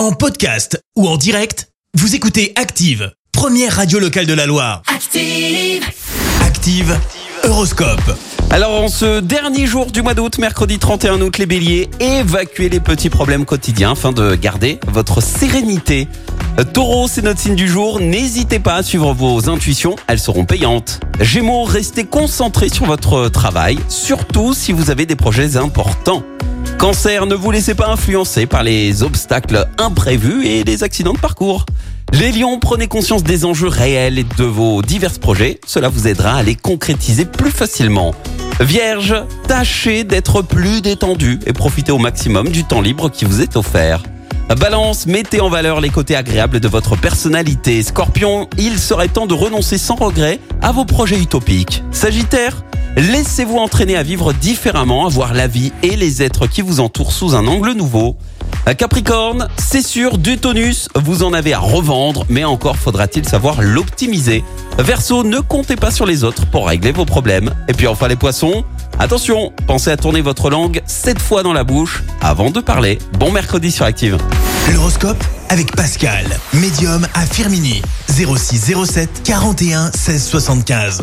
En podcast ou en direct, vous écoutez Active, première radio locale de la Loire. Active. Active, Horoscope. Alors en ce dernier jour du mois d'août, mercredi 31 août, les béliers, évacuez les petits problèmes quotidiens afin de garder votre sérénité. Euh, Taureau, c'est notre signe du jour, n'hésitez pas à suivre vos intuitions, elles seront payantes. Gémeaux, restez concentrés sur votre travail, surtout si vous avez des projets importants. Cancer, ne vous laissez pas influencer par les obstacles imprévus et les accidents de parcours. Les lions, prenez conscience des enjeux réels et de vos divers projets. Cela vous aidera à les concrétiser plus facilement. Vierge, tâchez d'être plus détendu et profitez au maximum du temps libre qui vous est offert. Balance, mettez en valeur les côtés agréables de votre personnalité. Scorpion, il serait temps de renoncer sans regret à vos projets utopiques. Sagittaire, laissez-vous entraîner à vivre différemment, à voir la vie et les êtres qui vous entourent sous un angle nouveau. Capricorne, c'est sûr, du tonus, vous en avez à revendre, mais encore faudra-t-il savoir l'optimiser. Verseau, ne comptez pas sur les autres pour régler vos problèmes. Et puis enfin les poissons, attention, pensez à tourner votre langue 7 fois dans la bouche avant de parler. Bon mercredi sur Active. L'horoscope avec Pascal, médium à Firmini. 06 07 41 16 75.